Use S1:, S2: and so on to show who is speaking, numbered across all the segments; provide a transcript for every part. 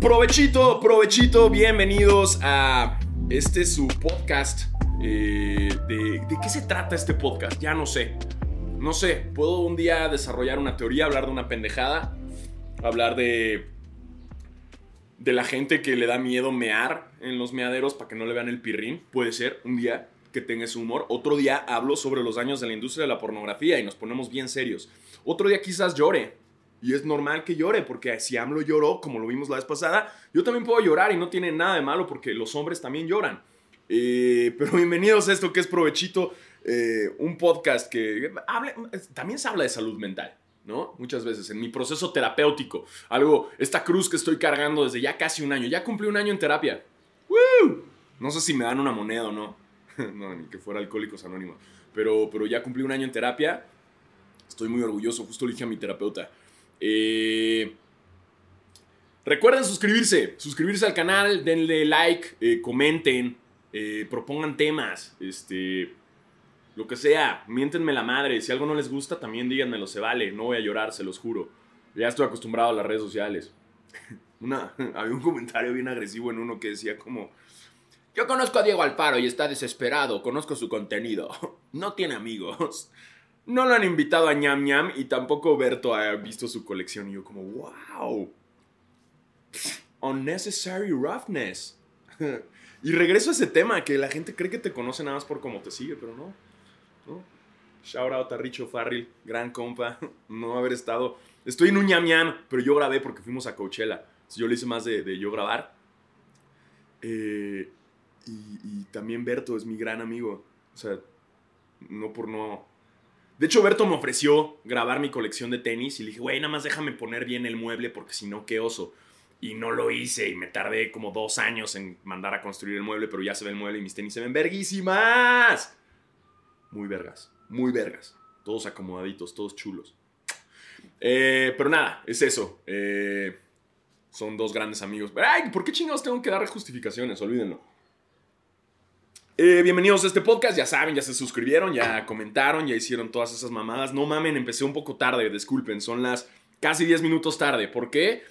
S1: Provechito, provechito, bienvenidos a este su podcast. Eh, de, ¿De qué se trata este podcast? Ya no sé. No sé, puedo un día desarrollar una teoría, hablar de una pendejada, hablar de de la gente que le da miedo mear en los meaderos para que no le vean el pirrín. Puede ser un día que tenga ese humor. Otro día hablo sobre los daños de la industria de la pornografía y nos ponemos bien serios. Otro día quizás llore. Y es normal que llore, porque si AMLO lloró, como lo vimos la vez pasada, yo también puedo llorar y no tiene nada de malo porque los hombres también lloran. Eh, pero bienvenidos a esto que es Provechito, eh, un podcast que también se habla de salud mental. ¿no? Muchas veces en mi proceso terapéutico, algo, esta cruz que estoy cargando desde ya casi un año, ya cumplí un año en terapia. No sé si me dan una moneda o no, no, ni que fuera Alcohólicos Anónimos, pero, pero ya cumplí un año en terapia, estoy muy orgulloso, justo le dije a mi terapeuta. Eh, recuerden suscribirse, suscribirse al canal, denle like, eh, comenten, eh, propongan temas, este lo que sea, miéntenme la madre. Si algo no les gusta, también díganmelo, se vale. No voy a llorar, se los juro. Ya estoy acostumbrado a las redes sociales. Una, había un comentario bien agresivo en uno que decía como... Yo conozco a Diego Alfaro y está desesperado. Conozco su contenido. No tiene amigos. No lo han invitado a ñam ñam y tampoco Berto ha visto su colección. Y yo como, wow. Unnecessary roughness. Y regreso a ese tema, que la gente cree que te conoce nada más por cómo te sigue, pero no. Shout out a Richo Farrell, gran compa, no haber estado. Estoy en un ñam ñam, pero yo grabé porque fuimos a Coachella. Yo le hice más de, yo grabar. Eh, y, también Berto es mi gran amigo. O sea, no por no. De hecho, Berto me ofreció grabar mi colección de tenis y le dije, güey, nada más déjame poner bien el mueble porque si no, qué oso. Y no lo hice y me tardé como dos años en mandar a construir el mueble, pero ya se ve el mueble y mis tenis se ven verguísimas muy vergas, muy vergas. Todos acomodaditos, todos chulos. Eh, pero nada, es eso. Eh, son dos grandes amigos. Ay, ¿por qué chingados tengo que dar justificaciones? Olvídenlo. Eh, bienvenidos a este podcast, ya saben, ya se suscribieron, ya comentaron, ya hicieron todas esas mamadas. No mamen, empecé un poco tarde, disculpen, son las casi 10 minutos tarde. ¿Por qué?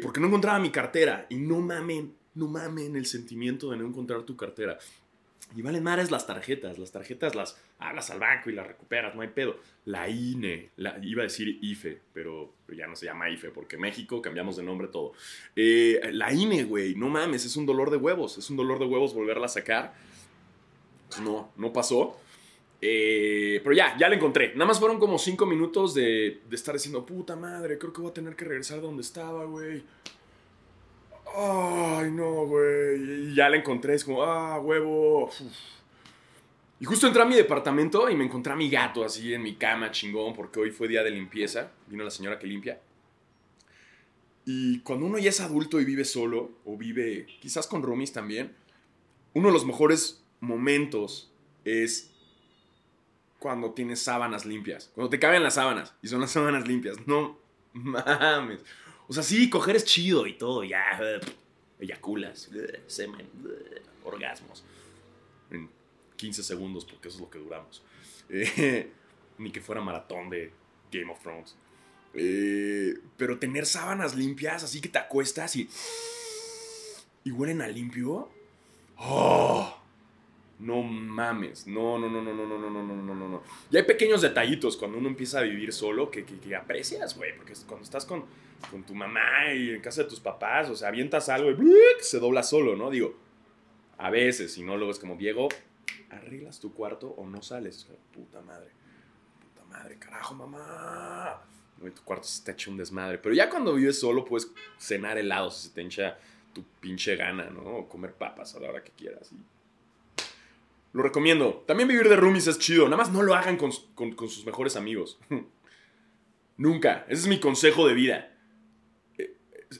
S1: porque no encontraba mi cartera. Y no mamen, no mamen el sentimiento de no encontrar tu cartera. Y valen mares las tarjetas. Las tarjetas las hablas al banco y las recuperas, no hay pedo. La INE, iba a decir IFE, pero, ya no se llama IFE porque México cambiamos de nombre todo. Eh, la INE, güey, no mames, es un dolor de huevos. Es un dolor de huevos volverla a sacar. No, no pasó. Eh, pero ya, ya la encontré. Nada más fueron como cinco minutos de, estar diciendo, puta madre, creo que voy a tener que regresar a donde estaba, güey. Ay, no, güey. Y ya la encontré, es como, ah, huevo. Y justo entré a mi departamento y me encontré a mi gato así en mi cama, chingón, porque hoy fue día de limpieza. Vino la señora que limpia. Y cuando uno ya es adulto y vive solo, o vive quizás con roomies también, uno de los mejores momentos es cuando tienes sábanas limpias. Cuando te caben las sábanas y son las sábanas limpias. No mames. O sea, sí, coger es chido y todo, ya. Eyaculas, semen, orgasmos. En 15 segundos, porque eso es lo que duramos. Ni que fuera maratón de Game of Thrones. Eh, pero tener sábanas limpias, así que te acuestas y. y huelen a limpio. ¡Oh! No mames. No, no, no, no, no, no, no, no, no, no, no. Y hay pequeños detallitos cuando uno empieza a vivir solo que, que, que aprecias, güey. Porque cuando estás con con tu mamá y en casa de tus papás, o sea, avientas algo y se dobla solo, ¿no? Digo, a veces, si no, luego es como, Diego, arreglas tu cuarto o no sales. puta madre, puta madre, carajo, mamá. tu cuarto se te echa un desmadre. Pero ya cuando vives solo, puedes cenar helado si se te hincha tu pinche gana, ¿no? O comer papas a la hora que quieras. Lo recomiendo. También vivir de roomies es chido. Nada más no lo hagan con, con sus mejores amigos. Nunca. Ese es mi consejo de vida.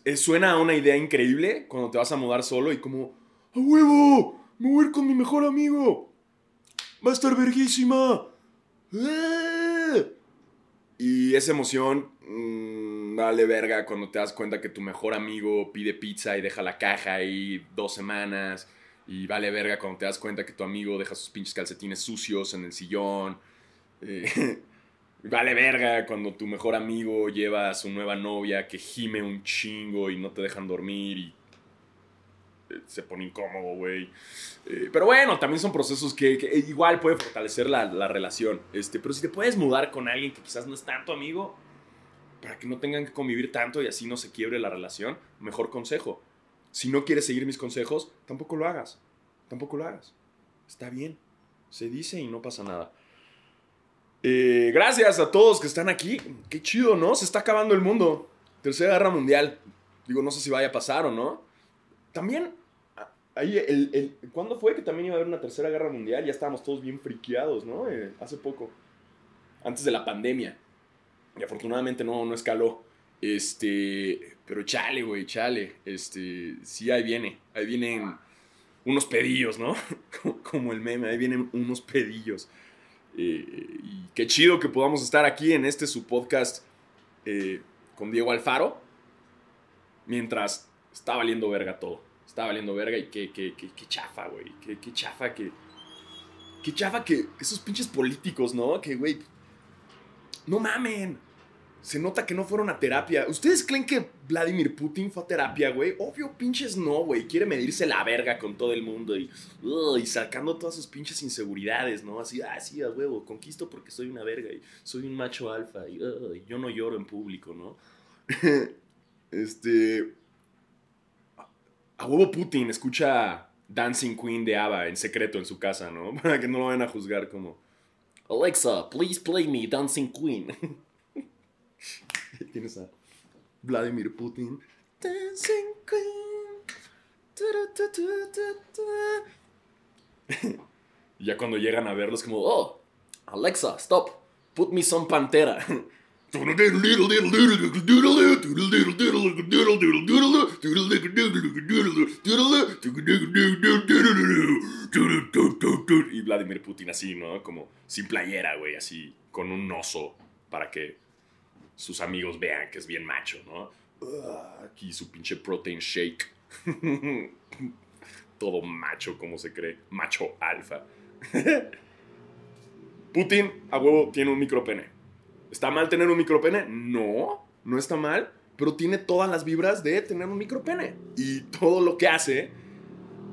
S1: Eh, suena a una idea increíble cuando te vas a mudar solo y como, ¡a huevo! Me voy a ir con mi mejor amigo. Va a estar verguísima. ¡Eh! Y esa emoción mm, vale verga cuando te das cuenta que tu mejor amigo pide pizza y deja la caja ahí dos semanas. Y vale verga cuando te das cuenta que tu amigo deja sus pinches calcetines sucios en el sillón. Eh, Vale verga cuando tu mejor amigo lleva a su nueva novia que gime un chingo y no te dejan dormir y eh, se pone incómodo, güey. Eh, pero bueno, también son procesos que, igual puede fortalecer la, la, relación. Este, pero si te puedes mudar con alguien que quizás no es tanto amigo, para que no tengan que convivir tanto y así no se quiebre la relación, mejor consejo. Si no quieres seguir mis consejos, tampoco lo hagas. Tampoco lo hagas. Está bien. Se dice y no pasa nada. Eh, gracias a todos que están aquí. Qué chido, ¿no? Se está acabando el mundo. Tercera Guerra Mundial. Digo, no sé si vaya a pasar o no. También, ahí, el, el, ¿cuándo fue que también iba a haber una Tercera Guerra Mundial? Ya estábamos todos bien friqueados, ¿no? Eh, hace poco. Antes de la pandemia. Y afortunadamente no, no escaló. Este, pero chale, güey, chale. Este, sí, ahí viene. Ahí vienen unos pedillos, ¿no? Como el meme, ahí vienen unos pedillos. Eh, y qué chido que podamos estar aquí en este su podcast eh, con Diego Alfaro. Mientras está valiendo verga todo. Está valiendo verga y qué, qué, qué, qué chafa, güey. Qué, qué, chafa que. Qué chafa que esos pinches políticos, ¿no? Que, güey. No mamen se nota que no fueron a terapia. ¿Ustedes creen que Vladimir Putin fue a terapia, güey? Obvio, pinches no, güey. Quiere medirse la verga con todo el mundo y, y sacando todas sus pinches inseguridades, ¿no? Así, ah, sí, a huevo, conquisto porque soy una verga y soy un macho alfa y yo no lloro en público, ¿no? este. A huevo Putin escucha Dancing Queen de Ava en secreto en su casa, ¿no? Para que no lo vayan a juzgar como. Alexa, please play me Dancing Queen. Tienes a Vladimir Putin. Dancing y ya cuando llegan a verlos, como, oh, Alexa, stop, put me some pantera. Y Vladimir Putin así, ¿no? Como sin playera, güey, así, con un oso para que sus amigos vean que es bien macho, ¿no? aquí su pinche protein shake. Todo macho, como se cree. Macho alfa. Putin, a huevo, tiene un micropene. ¿Está mal tener un micropene? No, no está mal, pero tiene todas las vibras de tener un micropene. Y todo lo que hace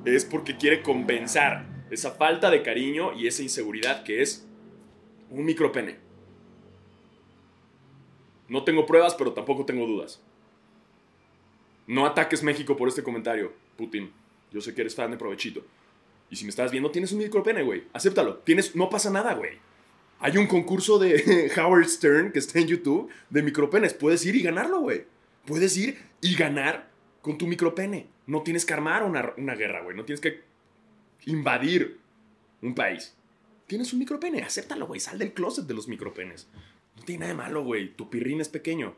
S1: es porque quiere compensar esa falta de cariño y esa inseguridad que es un micropene. No tengo pruebas, pero tampoco tengo dudas. No ataques México por este comentario, Putin. Yo sé que eres fan de provechito. Y si me estás viendo, tienes un micropene, güey. Acéptalo. Tienes, no pasa nada, güey. Hay un concurso de Howard Stern que está en YouTube de micropenes. Puedes ir y ganarlo, güey. Puedes ir y ganar con tu micropene. No tienes que armar una, una guerra, güey. No tienes que invadir un país. Tienes un micropene. Acéptalo, güey. Sal del closet de los micropenes. No tiene nada de malo, güey. Tu pirrín es pequeño.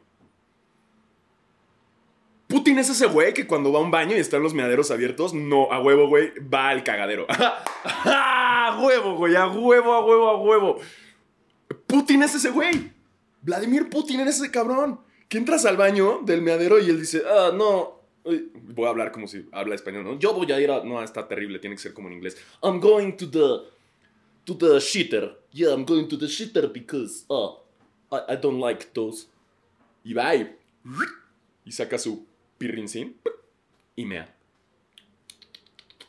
S1: Putin es ese güey que cuando va a un baño y están los meaderos abiertos, no, a huevo, güey, va al cagadero. a huevo, güey, a huevo, a huevo, a huevo. Putin es ese güey. Vladimir Putin es ese cabrón. Que entras al baño del meadero y él dice, ah, no. Voy a hablar como si habla español, ¿no? Yo voy a ir a... No, está terrible, tiene que ser como en inglés. I'm going to the... To the shitter. Yeah, I'm going to the shitter because... Uh, I, don't like those. Y va y, y saca su pirrincín y mea.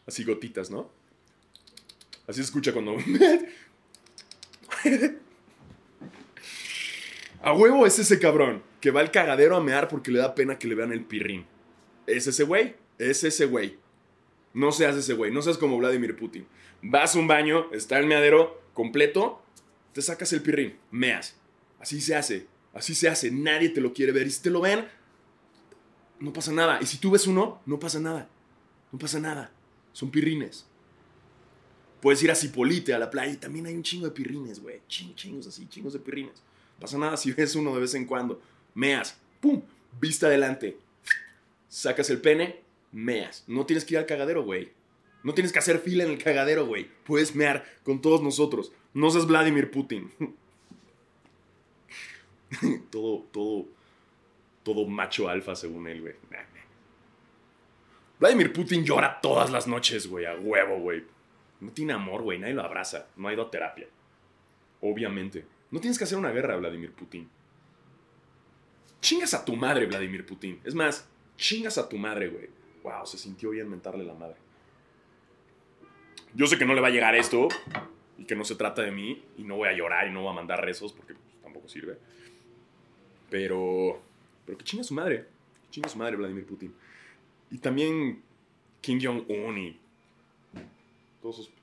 S1: Así gotitas, ¿no? Así se escucha cuando... a huevo es ese cabrón que va al cagadero a mear porque le da pena que le vean el pirrín. Es ese güey, es ese güey. No seas ese güey, no seas como Vladimir Putin. Vas a un baño, está el meadero completo, te sacas el pirrín, meas. Así se hace, así se hace. Nadie te lo quiere ver. Y si te lo ven, no pasa nada. Y si tú ves uno, no pasa nada. No pasa nada. Son pirrines. Puedes ir a Cipolite, a la playa, y también hay un chingo de pirrines, güey. Chingos, chingos así, chingos de pirrines. Pasa nada si ves uno de vez en cuando. Meas, pum, vista adelante. Sacas el pene, meas. No tienes que ir al cagadero, güey. No tienes que hacer fila en el cagadero, güey. Puedes mear con todos nosotros. No seas Vladimir Putin. todo, todo, todo macho alfa según él, güey. Vladimir Putin llora todas las noches, güey, a huevo, güey. No tiene amor, güey, nadie lo abraza. No ha ido a terapia. Obviamente. No tienes que hacer una guerra, Vladimir Putin. Chingas a tu madre, Vladimir Putin. Es más, chingas a tu madre, güey. Wow, se sintió bien mentarle la madre. Yo sé que no le va a llegar esto y que no se trata de mí y no voy a llorar y no voy a mandar rezos porque tampoco sirve. Pero, pero que chinga su madre. Que chinga su madre, Vladimir Putin. Y también Kim Jong-un y todos esos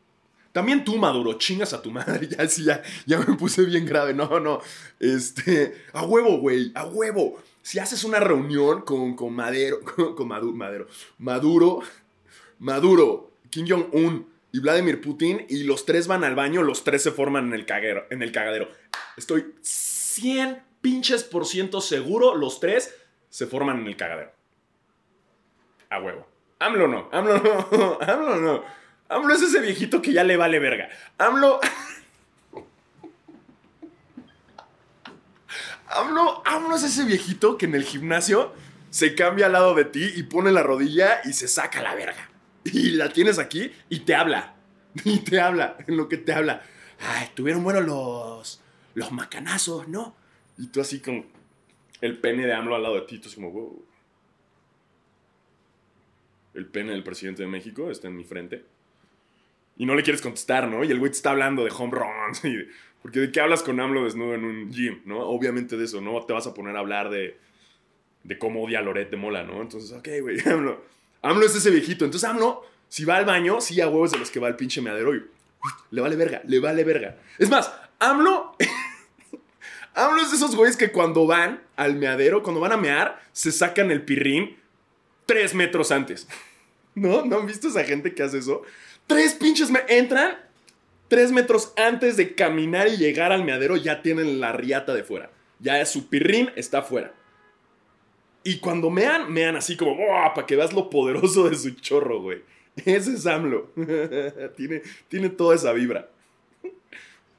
S1: también tú, Maduro, chingas a tu madre. Ya, sí, ya, ya me puse bien grave. No, no. Este. A huevo, güey. A huevo. Si haces una reunión con, con Madero. Con, Maduro, Maduro. Maduro. Maduro. Kim Jong-un y Vladimir Putin. Y los tres van al baño. Los tres se forman en el, caguero, en el cagadero. Estoy 100 pinches por ciento seguro. Los tres se forman en el cagadero. A huevo. AMLO no. AMLO no. AMLO no. AMLO es ese viejito que ya le vale verga. AMLO. AMLO, AMLO es ese viejito que en el gimnasio se cambia al lado de ti y pone la rodilla y se saca la verga. Y la tienes aquí y te habla. Y te habla, en lo que te habla. Ay, tuvieron buenos los, los macanazos, ¿no? Y tú así con el pene de AMLO al lado de ti, tú así como, wow. El pene del presidente de México está en mi frente y no le quieres contestar, ¿no? Y el güey te está hablando de home runs. porque de qué hablas con AMLO desnudo en un gym, ¿no? Obviamente de eso, ¿no? Te vas a poner a hablar de, de cómo odia a Loret de Mola, ¿no? Entonces, ok, güey, AMLO. AMLO es ese viejito. Entonces, AMLO, si va al baño, sí a huevos de los que va al pinche meadero y le vale verga, le vale verga. Es más, AMLO. AMLO es de esos güeyes que cuando van al meadero, cuando van a mear, se sacan el pirrín tres metros antes. ¿No? ¿No han visto esa gente que hace eso? Tres pinches me entran. Tres metros antes de caminar y llegar al meadero ya tienen la riata de fuera. Ya su pirrín está fuera. Y cuando mean, mean así como, para que veas lo poderoso de su chorro, güey. Ese es AMLO. tiene, tiene toda esa vibra.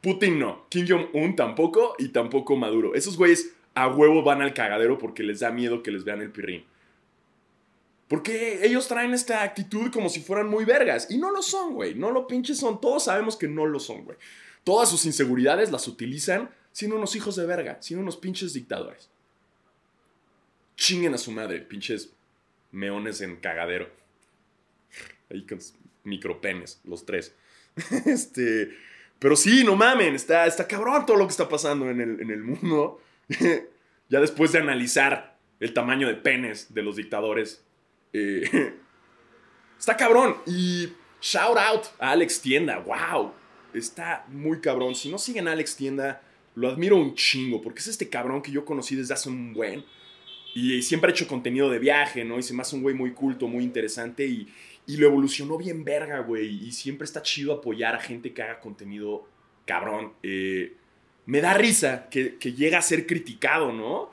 S1: Putin no. Kim Jong-un tampoco y tampoco Maduro. Esos güeyes a huevo van al cagadero porque les da miedo que les vean el pirrín. Porque ellos traen esta actitud como si fueran muy vergas. Y no lo son, güey. No lo pinches son. Todos sabemos que no lo son, güey. Todas sus inseguridades las utilizan siendo unos hijos de verga, siendo unos pinches dictadores. Chinguen a su madre, pinches meones en cagadero. Ahí con micropenes, los tres. este. Pero sí, no mamen, está, está cabrón todo lo que está pasando en el, en el mundo. ya después de analizar el tamaño de penes de los dictadores eh, está cabrón. Y shout out a Alex Tienda. Wow. Está muy cabrón. Si no siguen a Alex Tienda, lo admiro un chingo. Porque es este cabrón que yo conocí desde hace un buen. Y siempre ha hecho contenido de viaje, ¿no? Y se me hace un güey muy culto, muy interesante. Y, lo evolucionó bien verga, güey. Y siempre está chido apoyar a gente que haga contenido cabrón. Eh, me da risa que, llega a ser criticado, ¿no?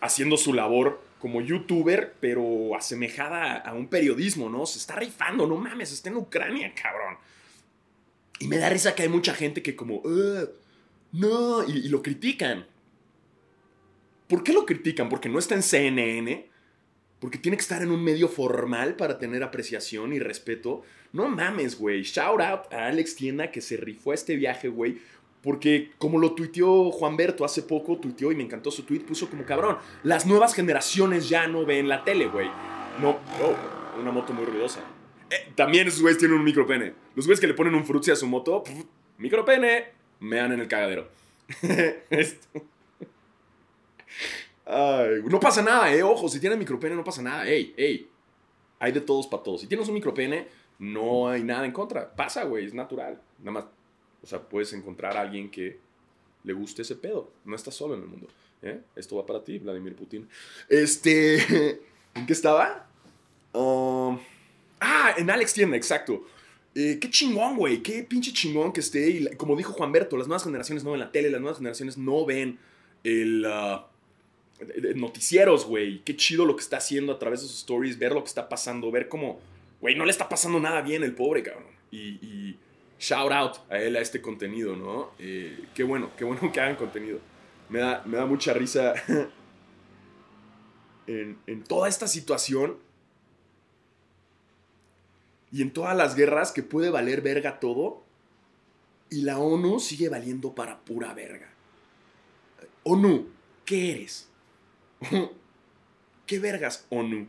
S1: Haciendo su labor como youtuber, pero asemejada a un periodismo, ¿no? Se está rifando, no mames, está en Ucrania, cabrón. Y me da risa que hay mucha gente que como, no, y, lo critican. ¿Por qué lo critican? Porque no está en CNN, porque tiene que estar en un medio formal para tener apreciación y respeto. No mames, güey. Shout out a Alex Tienda que se rifó este viaje, güey. Porque como lo tuiteó Juan Berto hace poco, tuiteó y me encantó su tweet, puso como cabrón, las nuevas generaciones ya no ven la tele, güey. No, oh, una moto muy ruidosa. Eh, también esos güeyes tienen un micropene. Los güeyes que le ponen un frutzi a su moto, micropene, dan en el cagadero. no pasa nada, eh, ojo, si tienes micropene no pasa nada, ey, ey. Hay de todos para todos. Si tienes un micropene, no hay nada en contra. Pasa, güey, es natural. Nada más o sea, puedes encontrar a alguien que le guste ese pedo. No estás solo en el mundo. ¿eh? Esto va para ti, Vladimir Putin. Este. ¿En qué estaba? Um, ah, en Alex Tienda, exacto. Eh, qué chingón, güey. Qué pinche chingón que esté. Y como dijo Juan Berto, las nuevas generaciones no ven la tele, las nuevas generaciones no ven el. Uh, noticieros, güey. Qué chido lo que está haciendo a través de sus stories, ver lo que está pasando, ver cómo, güey, no le está pasando nada bien el pobre, cabrón. y shout out a él, a este contenido, ¿no? Eh, qué bueno, qué bueno que hagan contenido. Me da, me da mucha risa en, en toda esta situación y en todas las guerras que puede valer verga todo. Y la ONU sigue valiendo para pura verga. ONU, ¿qué eres? ¿Qué vergas, ONU?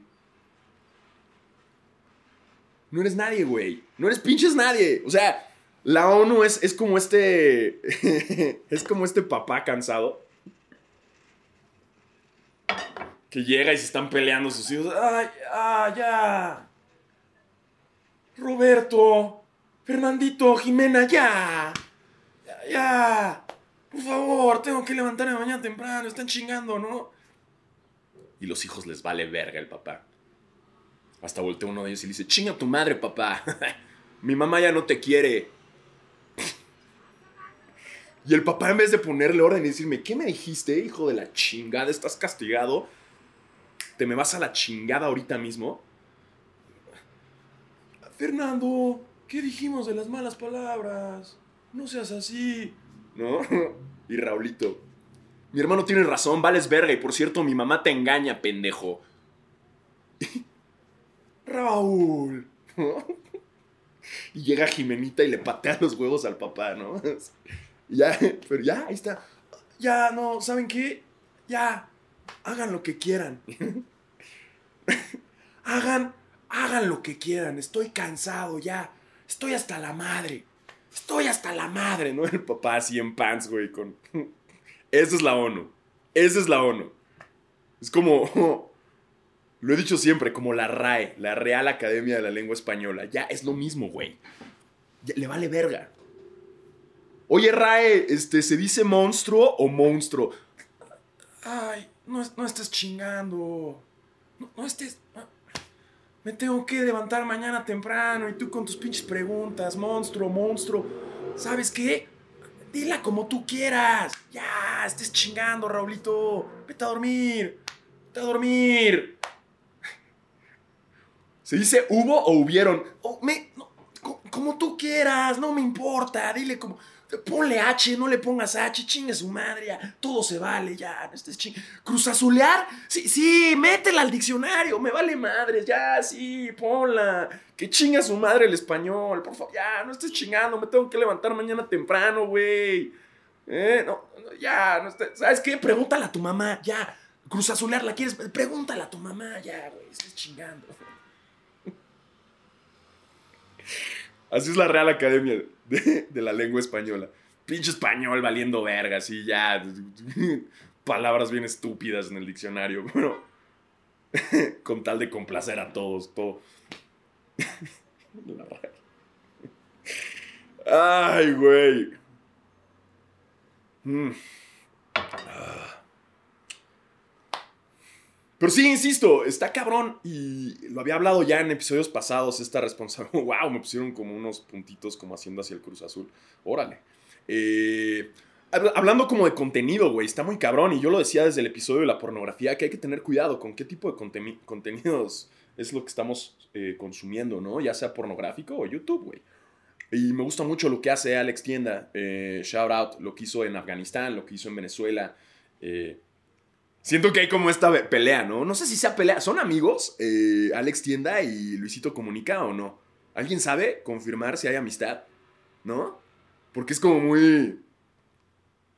S1: No eres nadie, güey. No eres pinches nadie. O sea, la ONU es, es como este. es como este papá cansado. Que llega y se están peleando sus hijos. ¡Ay, ah, ya! Roberto, Fernandito, Jimena, ya. Ya, ya. Por favor, tengo que levantarme mañana temprano. Están chingando, ¿no? Y los hijos les vale verga el papá. Hasta voltea uno de ellos y le dice, chinga tu madre, papá. Mi mamá ya no te quiere. Y el papá en vez de ponerle orden y decirme, ¿qué me dijiste, hijo de la chingada? ¿Estás castigado? ¿Te me vas a la chingada ahorita mismo? Fernando, ¿qué dijimos de las malas palabras? No seas así. ¿No? Y Raulito, mi hermano tiene razón, vales verga. Y por cierto, mi mamá te engaña, pendejo. Raúl. Y llega Jimenita y le patea los huevos al papá, ¿no? Ya, pero ya, ahí está. Ya, no, ¿saben qué? Ya, hagan lo que quieran. hagan, hagan lo que quieran. Estoy cansado ya. Estoy hasta la madre. Estoy hasta la madre, ¿no? El papá así en pants, güey, con... Esa es la ONU. Esa es la ONU. Es como... Lo he dicho siempre, como la RAE, la Real Academia de la Lengua Española. Ya es lo mismo, güey. le vale verga. Oye, Rae, este, ¿se dice monstruo o monstruo? Ay, no, no estés chingando. No, estés. Me tengo que levantar mañana temprano y tú con tus pinches preguntas, monstruo, monstruo. ¿Sabes qué? Dila como tú quieras. Ya, estés chingando, Raulito. Vete a dormir. Vete a dormir. ¿Se dice hubo o hubieron? Me, como tú quieras, no me importa. Dile como. Ponle H, no le pongas H, chingue su madre, ya. Todo se vale, ya. No estés ching... ¿Cruzazulear? Sí, sí, métela al diccionario, me vale madres, ya, sí, ponla. Que chinga su madre el español, por favor, ya, no estés chingando, me tengo que levantar mañana temprano, güey. Eh, no, ya, no estés, ¿sabes qué? Pregúntale a tu mamá, ya. Cruzazulear, ¿la quieres? Pregúntale a tu mamá, ya, güey, estés chingando. Así es la Real Academia de, la lengua española. Pinche español valiendo vergas y ya. Palabras bien estúpidas en el diccionario. Bueno, con tal de complacer a todos, todo. Ay, güey. Mm. Ah. Pero sí, insisto, está cabrón. Y lo había hablado ya en episodios pasados, esta responsabilidad. ¡Wow! Me pusieron como unos puntitos como haciendo hacia el Cruz Azul. Órale. Eh, hablando como de contenido, güey, está muy cabrón. Y yo lo decía desde el episodio de la pornografía, que hay que tener cuidado con qué tipo de contenidos es lo que estamos eh, consumiendo, ¿no? Ya sea pornográfico o YouTube, güey. Y me gusta mucho lo que hace Alex Tienda. Eh, shout out, lo que hizo en Afganistán, lo que hizo en Venezuela. Eh, Siento que hay como esta pelea, ¿no? No sé si sea pelea. ¿Son amigos? Eh, Alex Tienda y Luisito Comunica o no. ¿Alguien sabe confirmar si hay amistad? ¿No? Porque es como muy...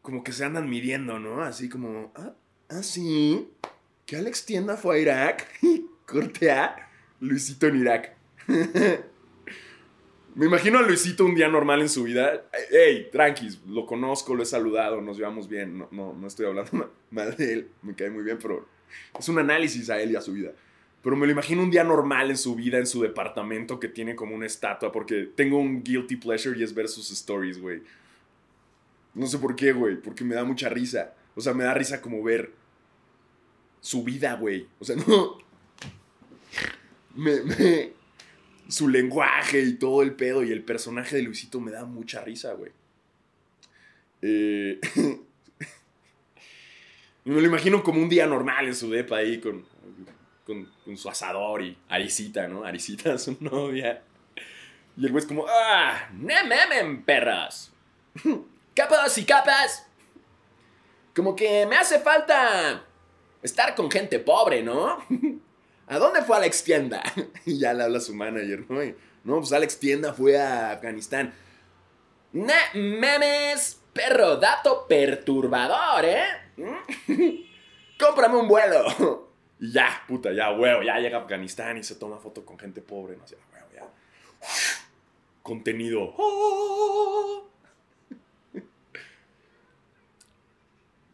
S1: Como que se andan midiendo, ¿no? Así como... Ah, ah sí. Que Alex Tienda fue a Irak. Corte A. Luisito en Irak. Me imagino a Luisito un día normal en su vida. Ey, tranquis, lo conozco, lo he saludado, nos llevamos bien. No, no, no estoy hablando mal de él, me cae muy bien, pero es un análisis a él y a su vida. Pero me lo imagino un día normal en su vida, en su departamento, que tiene como una estatua, porque tengo un guilty pleasure y es ver sus stories, güey. No sé por qué, güey, porque me da mucha risa. O sea, me da risa como ver su vida, güey. O sea, no. Me, me, su lenguaje y todo el pedo y el personaje de Luisito me da mucha risa, güey. Eh, me lo imagino como un día normal en su depa ahí con, con, su asador y Arisita, ¿no? Arisita, su novia. Y el güey es como, ¡ah! ¡No memen, perras! ¡Capas y capas! Como que me hace falta estar con gente pobre, ¿no? ¿A dónde fue Alex Tienda? y ya le habla su manager, ¿no? no, pues Alex Tienda fue a Afganistán. memes, perro, dato perturbador, ¿eh? Cómprame un vuelo. Y ya, puta, ya, huevo, ya llega a Afganistán y se toma foto con gente pobre, no sé, huevo, ya. Contenido.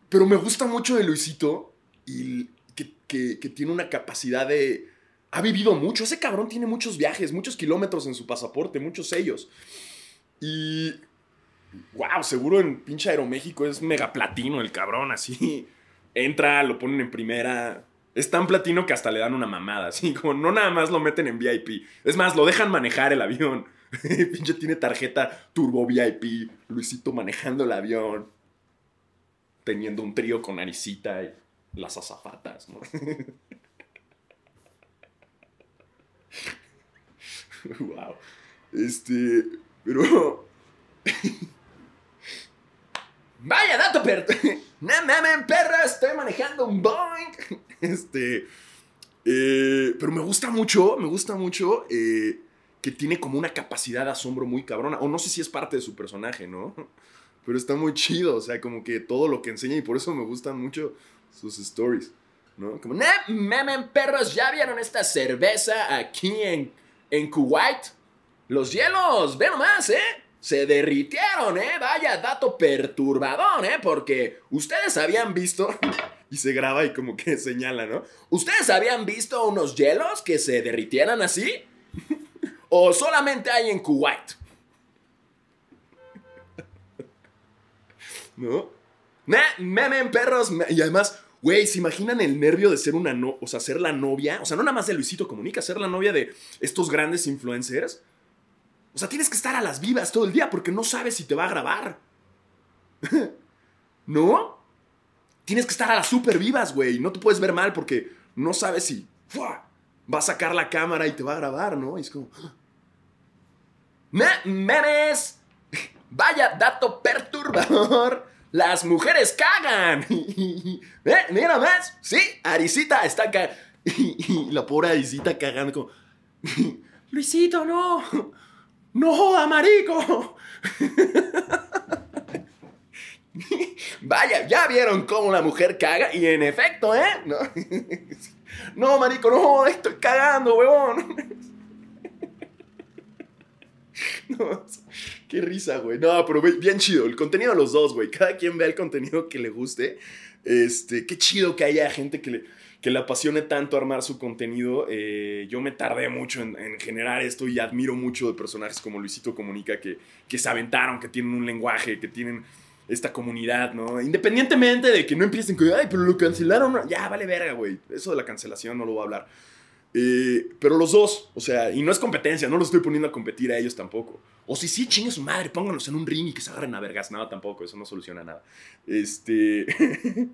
S1: Pero me gusta mucho de Luisito y que, tiene una capacidad de... Ha vivido mucho, ese cabrón tiene muchos viajes, muchos kilómetros en su pasaporte, muchos sellos. Y... Wow, seguro en pinche Aeroméxico es mega platino el cabrón, así. Entra, lo ponen en primera. Es tan platino que hasta le dan una mamada, así como no nada más lo meten en VIP. Es más, lo dejan manejar el avión. pinche tiene tarjeta Turbo VIP, Luisito manejando el avión teniendo un trío con Naricita y las azafatas, ¿no? wow. Este, pero... Vaya dato, perro. No perro, estoy manejando un Boeing. Este... Eh, pero me gusta mucho, me gusta mucho eh, que tiene como una capacidad de asombro muy cabrona. O no sé si es parte de su personaje, ¿no? Pero está muy chido, o sea, como que todo lo que enseña y por eso me gustan mucho sus stories, ¿no? Como, nah, memen perros, ¿ya vieron esta cerveza aquí en, en Kuwait? Los hielos, ve nomás, ¿eh? Se derritieron, ¿eh? Vaya dato perturbador, ¿eh? Porque ustedes habían visto... y se graba y como que señala, ¿no? ¿Ustedes habían visto unos hielos que se derritieran así? ¿O solamente hay en Kuwait? ¿no? Memen perros. Y además, güey, ¿se imaginan el nervio de ser una no, o sea, ser la novia? O sea, no nada más de Luisito Comunica, ser la novia de estos grandes influencers. O sea, tienes que estar a las vivas todo el día porque no sabes si te va a grabar. ¿No? Tienes que estar a las super vivas, güey. No te puedes ver mal porque no sabes si va a sacar la cámara y te va a grabar, ¿no? Y es como... ¡Memes! Vaya dato perturbador. Las mujeres cagan. ¿Eh? Mira más. Sí, Arisita está cagando. La pobre Arisita cagando como... Luisito, no. No, amarico. Vaya, ya vieron cómo la mujer caga. Y en efecto, ¿eh? No, no marico, no, estoy cagando, huevón. No, Qué risa, güey. No, pero bien chido. El contenido de los dos, güey. Cada quien vea el contenido que le guste. Este, qué chido que haya gente que le, que le apasione tanto armar su contenido. Eh, yo me tardé mucho en, generar esto y admiro mucho de personajes como Luisito Comunica que, que se aventaron, que tienen un lenguaje, que tienen esta comunidad, ¿no? Independientemente de que no empiecen con, ay, pero lo cancelaron. Ya, vale verga, güey. Eso de la cancelación no lo voy a hablar. Eh, pero los dos, o sea, y no es competencia, no los estoy poniendo a competir a ellos tampoco. O si sí, chingue su madre, pónganos en un ring y que se agarren a vergas. Nada, tampoco, eso no soluciona nada. Este.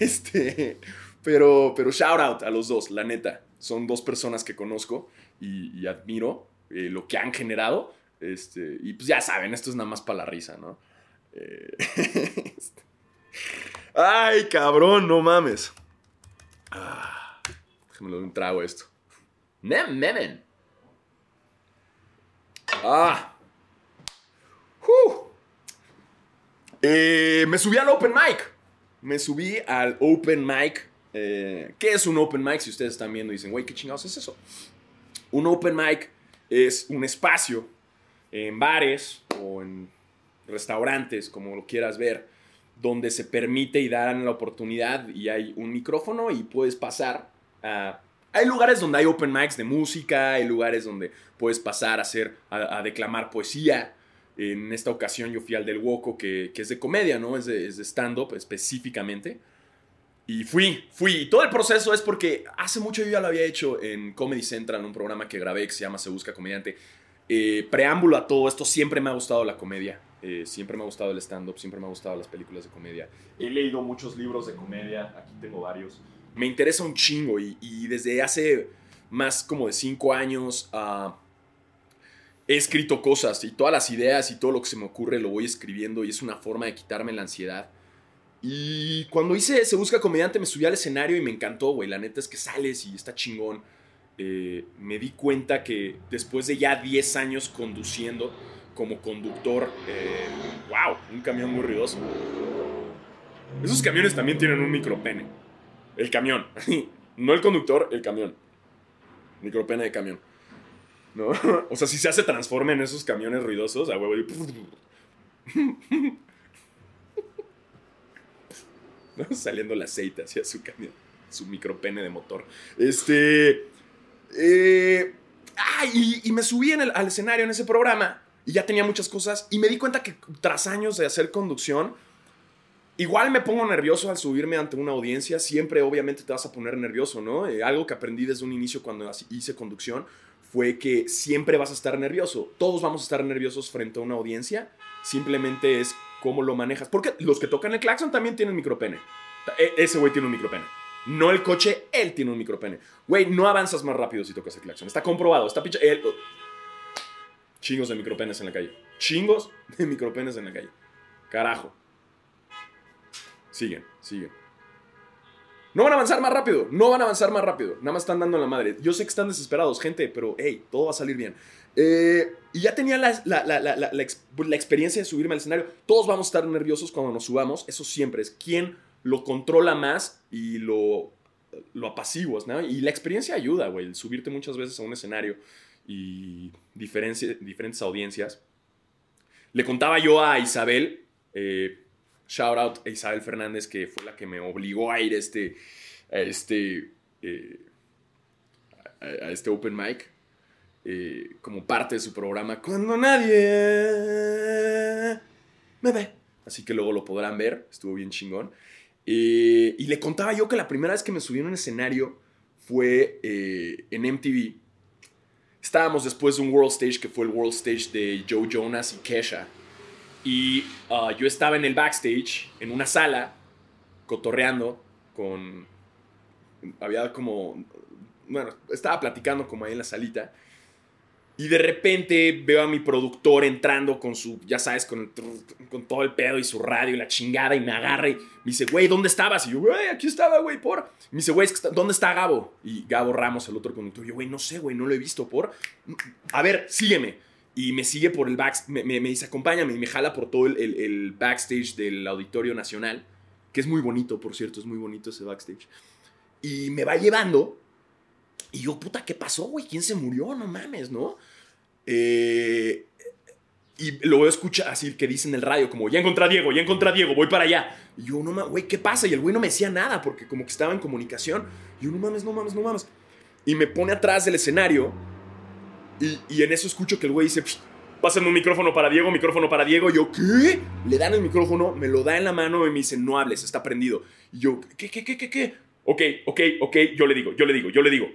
S1: este. Pero, pero shout out a los dos, la neta. Son dos personas que conozco y, admiro eh, lo que han generado. Este, y pues ya saben, esto es nada más para la risa, ¿no? Eh, este. Ay, cabrón, no mames. Ah, déjame lo trago esto. Nem, memen. Ah. Eh, me subí al open mic. Me subí al open mic. Eh, ¿Qué es un open mic? Si ustedes están viendo y dicen, güey, ¿qué chingados es eso? Un open mic es un espacio en bares o en restaurantes, como lo quieras ver, donde se permite y dan la oportunidad y hay un micrófono y puedes pasar a hay lugares donde hay open mics de música, hay lugares donde puedes pasar a, hacer, a, declamar poesía. En esta ocasión yo fui al del Woco, que, es de comedia, ¿no? Es de, stand-up específicamente. Y fui, fui. Y todo el proceso es porque hace mucho yo ya lo había hecho en Comedy Central, en un programa que grabé que se llama Se Busca Comediante. Eh, preámbulo a todo esto, siempre me ha gustado la comedia. Eh, siempre me ha gustado el stand-up, siempre me ha gustado las películas de comedia. He leído muchos libros de comedia, aquí tengo varios me interesa un chingo y, desde hace más como de cinco años ah, he escrito cosas y todas las ideas y todo lo que se me ocurre lo voy escribiendo y es una forma de quitarme la ansiedad. Y cuando hice Se Busca Comediante me subí al escenario y me encantó, güey. La neta es que sales y está chingón. Eh, me di cuenta que después de ya 10 años conduciendo, como conductor. Eh, ¡Wow! Un camión muy ruidoso. Esos camiones también tienen un micropene. El camión. No el conductor, el camión. Micropene de camión. ¿No? O sea, si se hace transforme en esos camiones ruidosos, a huevo. Saliendo el aceite hacia su camión. Su micropene de motor. Este. Eh, ah, y, me subí en el, al escenario en ese programa. Y ya tenía muchas cosas. Y me di cuenta que tras años de hacer conducción Igual me pongo nervioso al subirme ante una audiencia, siempre obviamente te vas a poner nervioso, ¿no? Eh, algo que aprendí desde un inicio cuando hice conducción fue que siempre vas a estar nervioso, todos vamos a estar nerviosos frente a una audiencia, simplemente es cómo lo manejas, porque los que tocan el claxon también tienen micropene, e, ese güey tiene un micropene. No el coche, él tiene un micropene. Güey, no avanzas más rápido si tocas el claxon. Está comprobado, está picha. Chingos de micropenes en la calle. Chingos de micropenes en la calle. Carajo. Siguen, siguen. No van a avanzar más rápido, no van a avanzar más rápido. Nada más están dando la madre. Yo sé que están desesperados, gente, pero hey, todo va a salir bien. Eh, y ya tenía la, experiencia de subirme al escenario. Todos vamos a estar nerviosos cuando nos subamos. Eso siempre es. ¿Quién lo controla más y lo, lo apaciguas, ¿no? Y la experiencia ayuda, güey. Subirte muchas veces a un escenario y diferentes audiencias. Le contaba yo a Isabel, eh, Shout out a Isabel Fernández, que fue la que me obligó a ir a este, a este, eh, a, este open mic eh, como parte de su programa Cuando nadie me ve. Así que luego lo podrán ver, estuvo bien chingón. Eh, y le contaba yo que la primera vez que me subí en un escenario fue en MTV. Estábamos después de un World Stage que fue el World Stage de Joe Jonas y Kesha. Y uh, yo estaba en el backstage, en una sala, cotorreando con... Había como... Bueno, estaba platicando como ahí en la salita. Y de repente veo a mi productor entrando con su, ya sabes, con, con todo el pedo y su radio y la chingada y me agarra y me dice, güey, ¿dónde estabas? Y yo, güey, aquí estaba, güey, por. me dice, güey, ¿dónde está Gabo? Y Gabo Ramos, el otro conductor. Y yo, güey, no sé, güey, no lo he visto, por. A ver, sígueme y me sigue por el backstage, me, me, dice, acompáñame y me jala por todo el, el, backstage del Auditorio Nacional, que es muy bonito, por cierto, es muy bonito ese backstage. Y me va llevando, y yo, puta, ¿qué pasó, güey? ¿Quién se murió? No mames, ¿no? Eh, y luego escucha así que dice en el radio, como, ya encontré a Diego, ya encontré a Diego, voy para allá. Y yo, no mames, güey, ¿qué pasa? Y el güey no me decía nada, porque como que estaba en comunicación. Y yo, no mames, no mames, no mames. Y me pone atrás del escenario y, en eso escucho que el güey dice, pásame un micrófono para Diego, micrófono para Diego. Y yo, ¿qué? Le dan el micrófono, me lo da en la mano y me dice, no hables, está prendido. Y yo, ¿qué, qué, qué, qué, qué? Ok, ok, ok, yo le digo, yo le digo, yo le digo.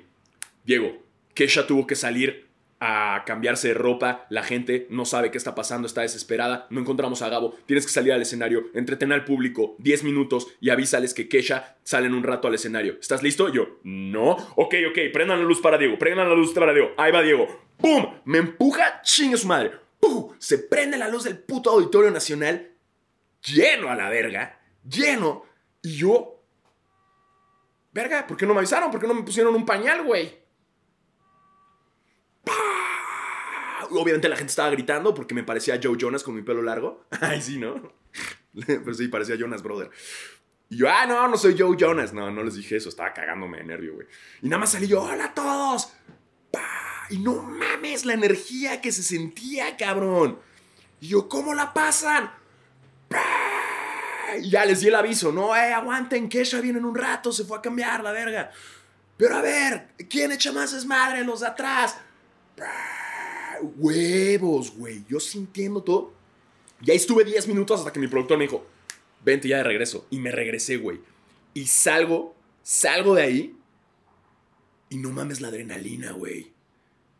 S1: Diego, Kesha tuvo que salir a cambiarse de ropa, la gente no sabe qué está pasando, está desesperada, no encontramos a Gabo, tienes que salir al escenario, entretener al público 10 minutos y avísales que Kesha sale en un rato al escenario. ¿Estás listo? Yo, no. Ok, ok, prendan la luz para Diego, prendan la luz para Diego. Ahí va Diego. ¡Pum! Me empuja, chingue su madre. ¡Pum! Se prende la luz del puto Auditorio Nacional, lleno a la verga, lleno. Y yo, verga, ¿por qué no me avisaron? ¿Por qué no me pusieron un pañal, güey? Obviamente la gente estaba gritando porque me parecía Joe Jonas con mi pelo largo. Ay, sí, ¿no? Pero sí, parecía Jonas Brother. Y yo, ah, no, no soy Joe Jonas. No, no les dije eso, estaba cagándome de nervio, güey. Y nada más salí yo, hola a todos. Y no mames la energía que se sentía, cabrón. Y yo, ¿cómo la pasan? Y ya les di el aviso, no, eh, aguanten, Kesha viene en un rato, se fue a cambiar la verga. Pero a ver, ¿quién echa más desmadre? Los de atrás huevos, güey. Yo sintiendo todo. Y ahí estuve 10 minutos hasta que mi productor me dijo, vente ya de regreso. Y me regresé, güey. Y salgo, salgo de ahí. Y no mames la adrenalina, güey.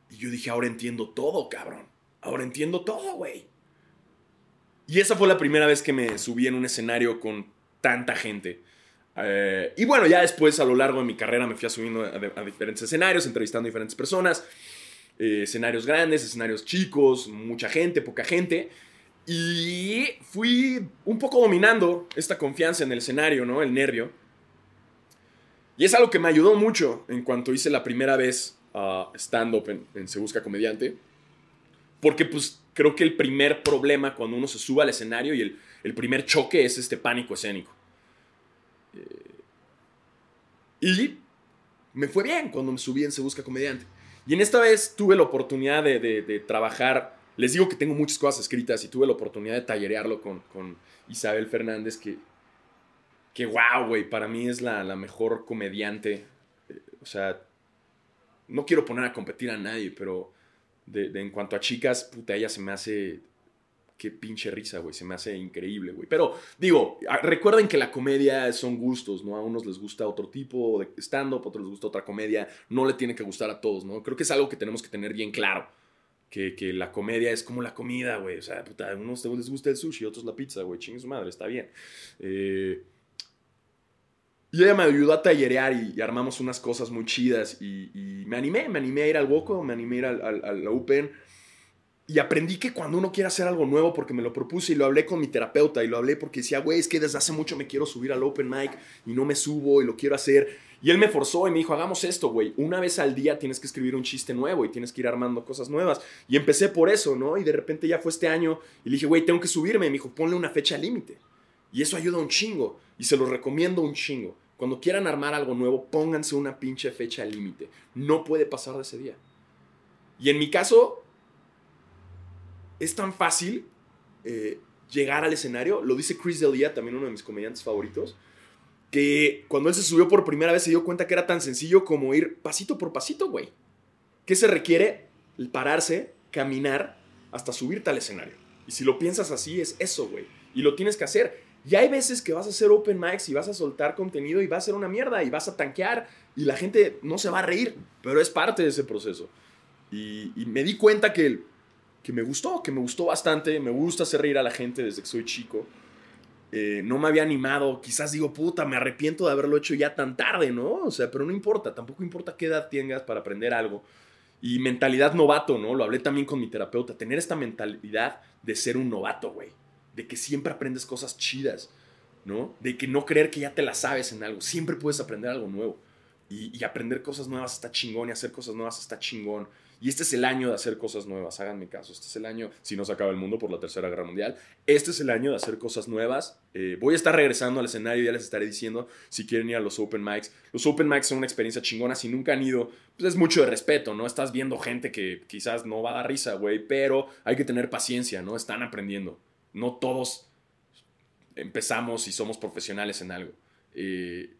S1: Y yo dije, ahora entiendo todo, cabrón. Ahora entiendo todo, güey. Y esa fue la primera vez que me subí en un escenario con tanta gente. Eh, y bueno, ya después a lo largo de mi carrera me fui subiendo a diferentes escenarios, entrevistando a diferentes personas. Eh, escenarios grandes, escenarios chicos, mucha gente, poca gente. Y fui un poco dominando esta confianza en el escenario, ¿no? El nervio. Y es algo que me ayudó mucho en cuanto hice la primera vez uh, stand-up en, Se Busca Comediante. Porque pues creo que el primer problema cuando uno se sube al escenario y el, el primer choque es este pánico escénico. Eh, y me fue bien cuando me subí en Se Busca Comediante. Y en esta vez tuve la oportunidad de, de, trabajar. Les digo que tengo muchas cosas escritas y tuve la oportunidad de tallerearlo con, con Isabel Fernández, que, que wow, güey, para mí es la, la mejor comediante. Eh, o sea, no quiero poner a competir a nadie, pero de, en cuanto a chicas, puta, ella se me hace qué pinche risa, güey. Se me hace increíble, güey. Pero digo, recuerden que la comedia son gustos, ¿no? A unos les gusta otro tipo de stand-up, a otros les gusta otra comedia. No le tiene que gustar a todos, ¿no? Creo que es algo que tenemos que tener bien claro. Que, que la comedia es como la comida, güey. O sea, puta, a unos les gusta el sushi, a otros la pizza, güey. Chingue su madre, está bien. Eh, y ella me ayudó a tallerear y, armamos unas cosas muy chidas. Y, me animé, me animé a ir al Boco, me animé a ir al, al, al y aprendí que cuando uno quiere hacer algo nuevo, porque me lo propuse y lo hablé con mi terapeuta y lo hablé porque decía, güey, es que desde hace mucho me quiero subir al open mic y no me subo y lo quiero hacer. Y él me forzó y me dijo, hagamos esto, güey. Una vez al día tienes que escribir un chiste nuevo y tienes que ir armando cosas nuevas. Y empecé por eso, ¿no? Y de repente ya fue este año y le dije, güey, tengo que subirme. Y me dijo, ponle una fecha límite. Y eso ayuda un chingo. Y se lo recomiendo un chingo. Cuando quieran armar algo nuevo, pónganse una pinche fecha límite. No puede pasar de ese día. Y en mi caso, es tan fácil eh, llegar al escenario. Lo dice Chris D'Elia, también uno de mis comediantes favoritos. Que cuando él se subió por primera vez se dio cuenta que era tan sencillo como ir pasito por pasito, güey. ¿Qué se requiere? El pararse, caminar hasta subirte al escenario. Y si lo piensas así, es eso, güey. Y lo tienes que hacer. Y hay veces que vas a hacer open mics y vas a soltar contenido y va a ser una mierda y vas a tanquear y la gente no se va a reír, pero es parte de ese proceso. Y, me di cuenta que que me gustó, que me gustó bastante. Me gusta hacer reír a la gente desde que soy chico. Eh, no me había animado. Quizás digo, puta, me arrepiento de haberlo hecho ya tan tarde, ¿no? O sea, pero no importa. Tampoco importa qué edad tengas para aprender algo. Y mentalidad novato, ¿no? Lo hablé también con mi terapeuta. Tener esta mentalidad de ser un novato, güey. De que siempre aprendes cosas chidas, ¿no? De que no creer que ya te la sabes en algo. Siempre puedes aprender algo nuevo. Y, y aprender cosas nuevas está chingón. Y hacer cosas nuevas está chingón. Y este es el año de hacer cosas nuevas, háganme caso. Este es el año, si no se acaba el mundo por la Tercera Guerra Mundial, este es el año de hacer cosas nuevas. Eh, voy a estar regresando al escenario, ya les estaré diciendo si quieren ir a los Open Mics. Los Open Mics son una experiencia chingona, si nunca han ido, pues es mucho de respeto, ¿no? Estás viendo gente que quizás no va a dar risa, güey, pero hay que tener paciencia, ¿no? Están aprendiendo. No todos empezamos y somos profesionales en algo. Eh,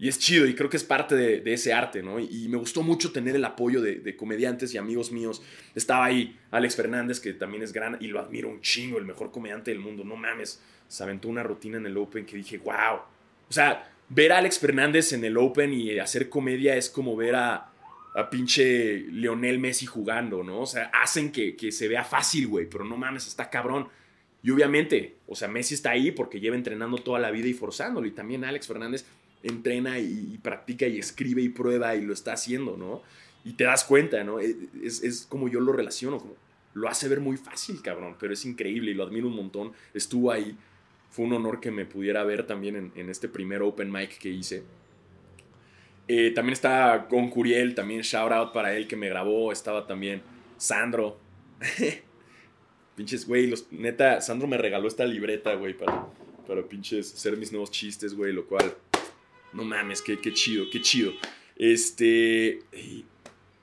S1: y es chido y creo que es parte de, ese arte, ¿no? Y, me gustó mucho tener el apoyo de, comediantes y amigos míos. Estaba ahí Alex Fernández, que también es gran y lo admiro un chingo, el mejor comediante del mundo. No mames, se aventó una rutina en el Open que dije, wow. O sea, ver a Alex Fernández en el Open y hacer comedia es como ver a, a pinche Leonel Messi jugando, ¿no? O sea, hacen que, que se vea fácil, güey, pero no mames, está cabrón. Y obviamente, o sea, Messi está ahí porque lleva entrenando toda la vida y forzándolo. Y también Alex Fernández entrena y, practica y escribe y prueba y lo está haciendo, ¿no? Y te das cuenta, ¿no? E, es, como yo lo relaciono, como lo hace ver muy fácil, cabrón, pero es increíble y lo admiro un montón. Estuvo ahí, fue un honor que me pudiera ver también en, este primer open mic que hice. Eh, también está con Curiel, también shout out para él que me grabó. Estaba también Sandro. pinches, güey, neta, Sandro me regaló esta libreta, güey, para, para pinches hacer mis nuevos chistes, güey, lo cual no mames, qué, qué chido, qué chido. Este.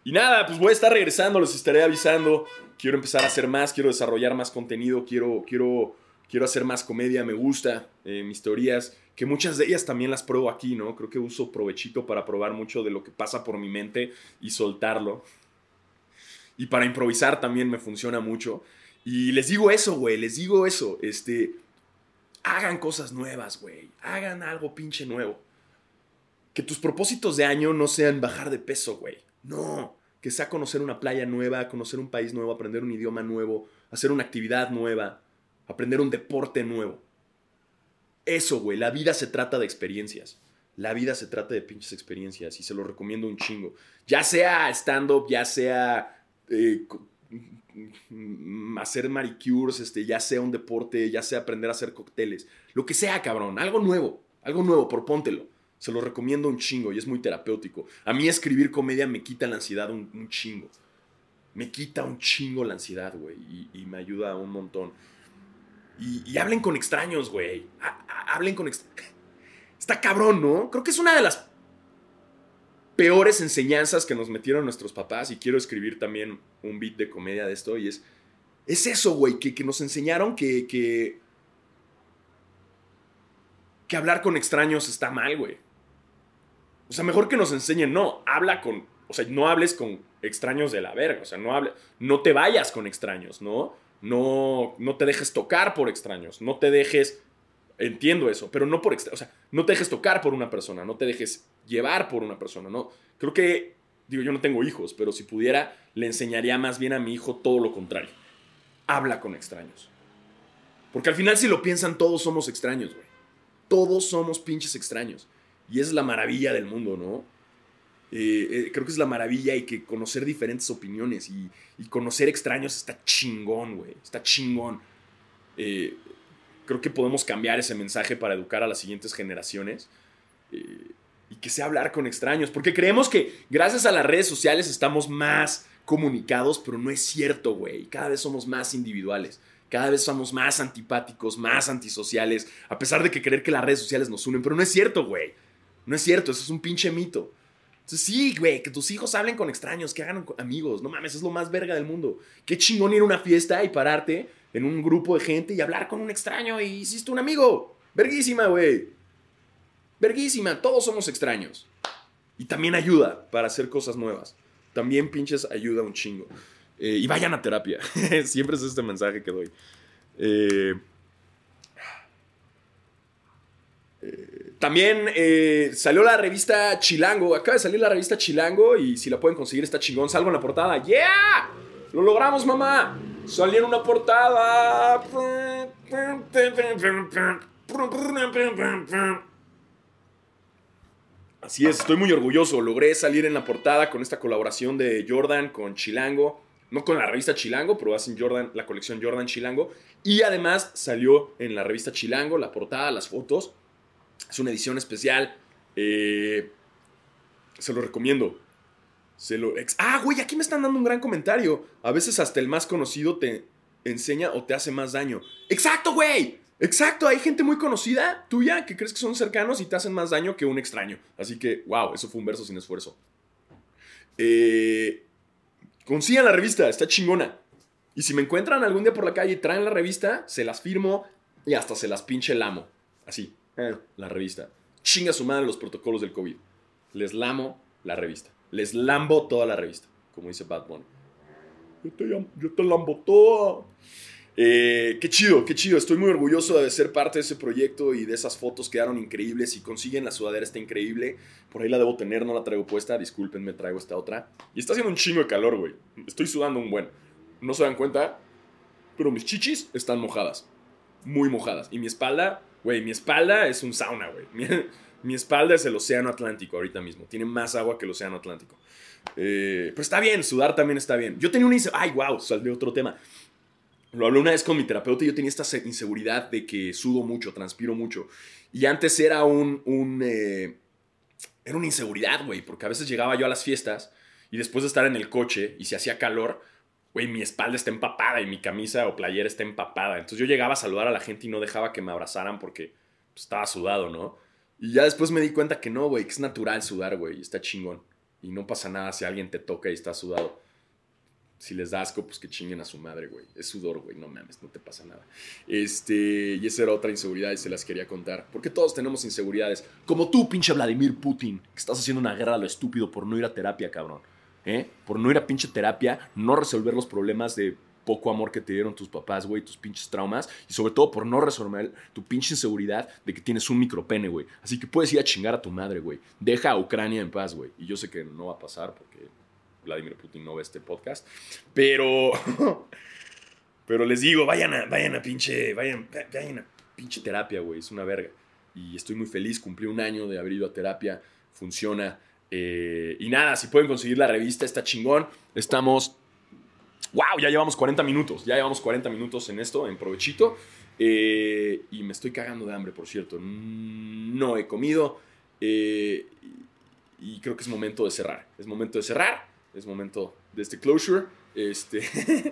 S1: Y, nada, pues voy a estar regresando, los estaré avisando. Quiero empezar a hacer más, quiero desarrollar más contenido, quiero, quiero, quiero hacer más comedia, me gusta eh, mis teorías, que muchas de ellas también las pruebo aquí, ¿no? Creo que uso provechito para probar mucho de lo que pasa por mi mente y soltarlo. Y para improvisar también me funciona mucho. Y les digo eso, güey, les digo eso. Este, hagan cosas nuevas, güey. Hagan algo pinche nuevo que tus propósitos de año no sean bajar de peso, güey. No, que sea conocer una playa nueva, conocer un país nuevo, aprender un idioma nuevo, hacer una actividad nueva, aprender un deporte nuevo. Eso, güey, la vida se trata de experiencias. La vida se trata de pinches experiencias y se lo recomiendo un chingo. Ya sea stand-up, ya sea eh, hacer manicures, este, ya sea un deporte, ya sea aprender a hacer cócteles. Lo que sea, cabrón. Algo nuevo. Algo nuevo, propóntelo. Se lo recomiendo un chingo y es muy terapéutico. A mí escribir comedia me quita la ansiedad un, chingo. me quita un chingo la ansiedad, güey, y, me ayuda un montón. Y, hablen con extraños, güey. Hablen con extraños. Está cabrón, ¿no? Creo que es una de las peores enseñanzas que nos metieron nuestros papás y quiero escribir también un beat de comedia de esto y es, es eso, güey, que, que, nos enseñaron que, que, que hablar con extraños está mal, güey. O sea, mejor que nos enseñen, no, habla con, o sea, no hables con extraños de la verga, o sea, no hable, no te vayas con extraños, ¿no? No, no te dejes tocar por extraños, no te dejes, entiendo eso, pero no por extraños, o sea, no te dejes tocar por una persona, no te dejes llevar por una persona, ¿no? Creo que, digo, yo no tengo hijos, pero si pudiera, le enseñaría más bien a mi hijo todo lo contrario. Habla con extraños. Porque al final, si lo piensan, todos somos extraños, güey. Todos somos pinches extraños. Y es la maravilla del mundo, ¿no? Eh, eh, creo que es la maravilla y que conocer diferentes opiniones y, conocer extraños está chingón, güey. Está chingón. Eh, creo que podemos cambiar ese mensaje para educar a las siguientes generaciones y que sea hablar con extraños, porque creemos que gracias a las redes sociales estamos más comunicados, pero no es cierto, güey. Cada vez somos más individuales. Cada vez somos más antipáticos, más antisociales, a pesar de que creer que las redes sociales nos unen, pero no es cierto, güey. No es cierto, eso es un pinche mito. Sí, güey, que tus hijos hablen con extraños, que hagan amigos. No mames, es lo más verga del mundo. Qué chingón ir a una fiesta y pararte en un grupo de gente y hablar con un extraño y hiciste un amigo. Verguísima, güey. Verguísima, todos somos extraños. Y también ayuda para hacer cosas nuevas. También pinches ayuda un chingo. Eh, y vayan a terapia. Siempre es este mensaje que doy. Eh, eh, también salió la revista Chilango. Acaba de salir la revista Chilango y si la pueden conseguir está chingón. Salgo en la portada. ¡Yeah! ¡Lo logramos, mamá! Salí en una portada. Así es, estoy muy orgulloso. Logré salir en la portada con esta colaboración de Jordan con Chilango. No con la revista Chilango, pero hacen Jordan, la colección Jordan Chilango. Y además salió en la revista Chilango la portada, las fotos. Es una edición especial. Eh, se lo recomiendo. Se lo ah, güey, aquí me están dando un gran comentario. A veces hasta el más conocido te enseña o te hace más daño. ¡Exacto, güey! Exacto, hay gente muy conocida tuya que crees que son cercanos y te hacen más daño que un extraño. Así que, wow, eso fue un verso sin esfuerzo. Eh, consigan la revista, está chingona. Y si me encuentran algún día por la calle y traen la revista, se las firmo y hasta se las pinche el amo. Así, eh, la revista. Chinga su madre los protocolos del COVID. Les lamo la revista. Les lambo toda la revista, como dice Bad Bunny. Yo te, yo te lambo toda. Eh, qué chido, qué chido. Estoy muy orgulloso de ser parte de ese proyecto y de esas fotos quedaron increíbles. Si consiguen la sudadera está increíble. Por ahí la debo tener, no la traigo puesta. Disculpen, me traigo esta otra. Y está haciendo un chingo de calor, güey. Estoy sudando un buen. No se dan cuenta, pero mis chichis están mojadas. Muy mojadas. Y mi espalda, güey, mi espalda es un sauna, güey. Mi, espalda es el océano Atlántico ahorita mismo. Tiene más agua que el océano Atlántico. Eh, pero está bien, sudar también está bien. Yo tenía una... Ay, wow, salió otro tema. Lo hablé una vez con mi terapeuta y yo tenía esta inseguridad de que sudo mucho, transpiro mucho. Y antes era un... un eh, era una inseguridad, güey, porque a veces llegaba yo a las fiestas y después de estar en el coche y se hacía calor, güey, mi espalda está empapada y mi camisa o playera está empapada. Entonces yo llegaba a saludar a la gente y no dejaba que me abrazaran porque pues, estaba sudado, ¿no? Y ya después me di cuenta que no, güey, que es natural sudar, güey, está chingón. Y no pasa nada si alguien te toca y está sudado si les da asco, pues que chinguen a su madre, güey. Es sudor, güey, no mames, no te pasa nada. Este, y esa era otra inseguridad y se las quería contar. Porque todos tenemos inseguridades. Como tú, pinche Vladimir Putin, que estás haciendo una guerra a lo estúpido por no ir a terapia, cabrón. ¿Eh? Por no ir a pinche terapia, no resolver los problemas de poco amor que te dieron tus papás, güey, tus pinches traumas. Y sobre todo por no resolver tu pinche inseguridad de que tienes un micropene, güey. Así que puedes ir a chingar a tu madre, güey. Deja a Ucrania en paz, güey. Y yo sé que no va a pasar porque Vladimir Putin no ve este podcast. Pero. Pero les digo, vayan a, vayan a pinche. Vayan, vayan a pinche terapia, güey. Es una verga. Y estoy muy feliz. Cumplí un año de haber ido a terapia. Funciona. Eh, y nada, si pueden conseguir la revista, está chingón. Estamos. ¡Wow! Ya llevamos 40 minutos. Ya llevamos 40 minutos en esto, en provechito. Eh, y me estoy cagando de hambre, por cierto. No he comido. Eh, y creo que es momento de cerrar. Es momento de cerrar es momento de este closure. Este,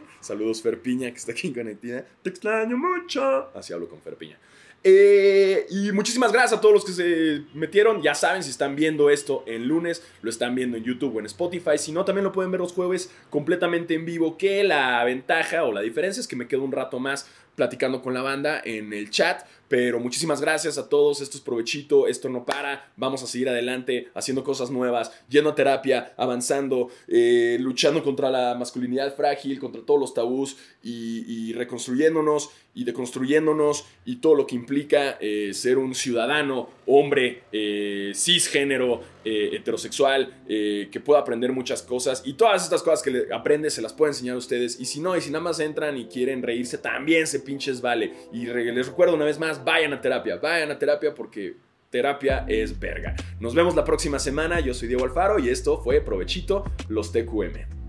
S1: saludos Ferpiña, que está aquí conectada. Te extraño mucho. Así hablo con Ferpiña. Eh, y muchísimas gracias a todos los que se metieron. Ya saben, si están viendo esto en lunes, lo están viendo en YouTube o en Spotify. Si no, también lo pueden ver los jueves completamente en vivo. Que la ventaja o la diferencia es que me quedo un rato más platicando con la banda en el chat. Pero muchísimas gracias a todos. Esto es provechito, esto no para. Vamos a seguir adelante, haciendo cosas nuevas, yendo a terapia, avanzando, eh, luchando contra la masculinidad frágil, contra todos los tabús y, reconstruyéndonos y deconstruyéndonos y todo lo que implica eh, ser un ciudadano, hombre, eh, cisgénero, heterosexual, que pueda aprender muchas cosas. Y todas estas cosas que aprende se las puedo enseñar a ustedes. Y si no, y si nada más entran y quieren reírse, también se pinches vale. Y les recuerdo una vez más, vayan a terapia, vayan a terapia porque terapia es verga. Nos vemos la próxima semana, yo soy Diego Alfaro y esto fue Provechito, los TQM.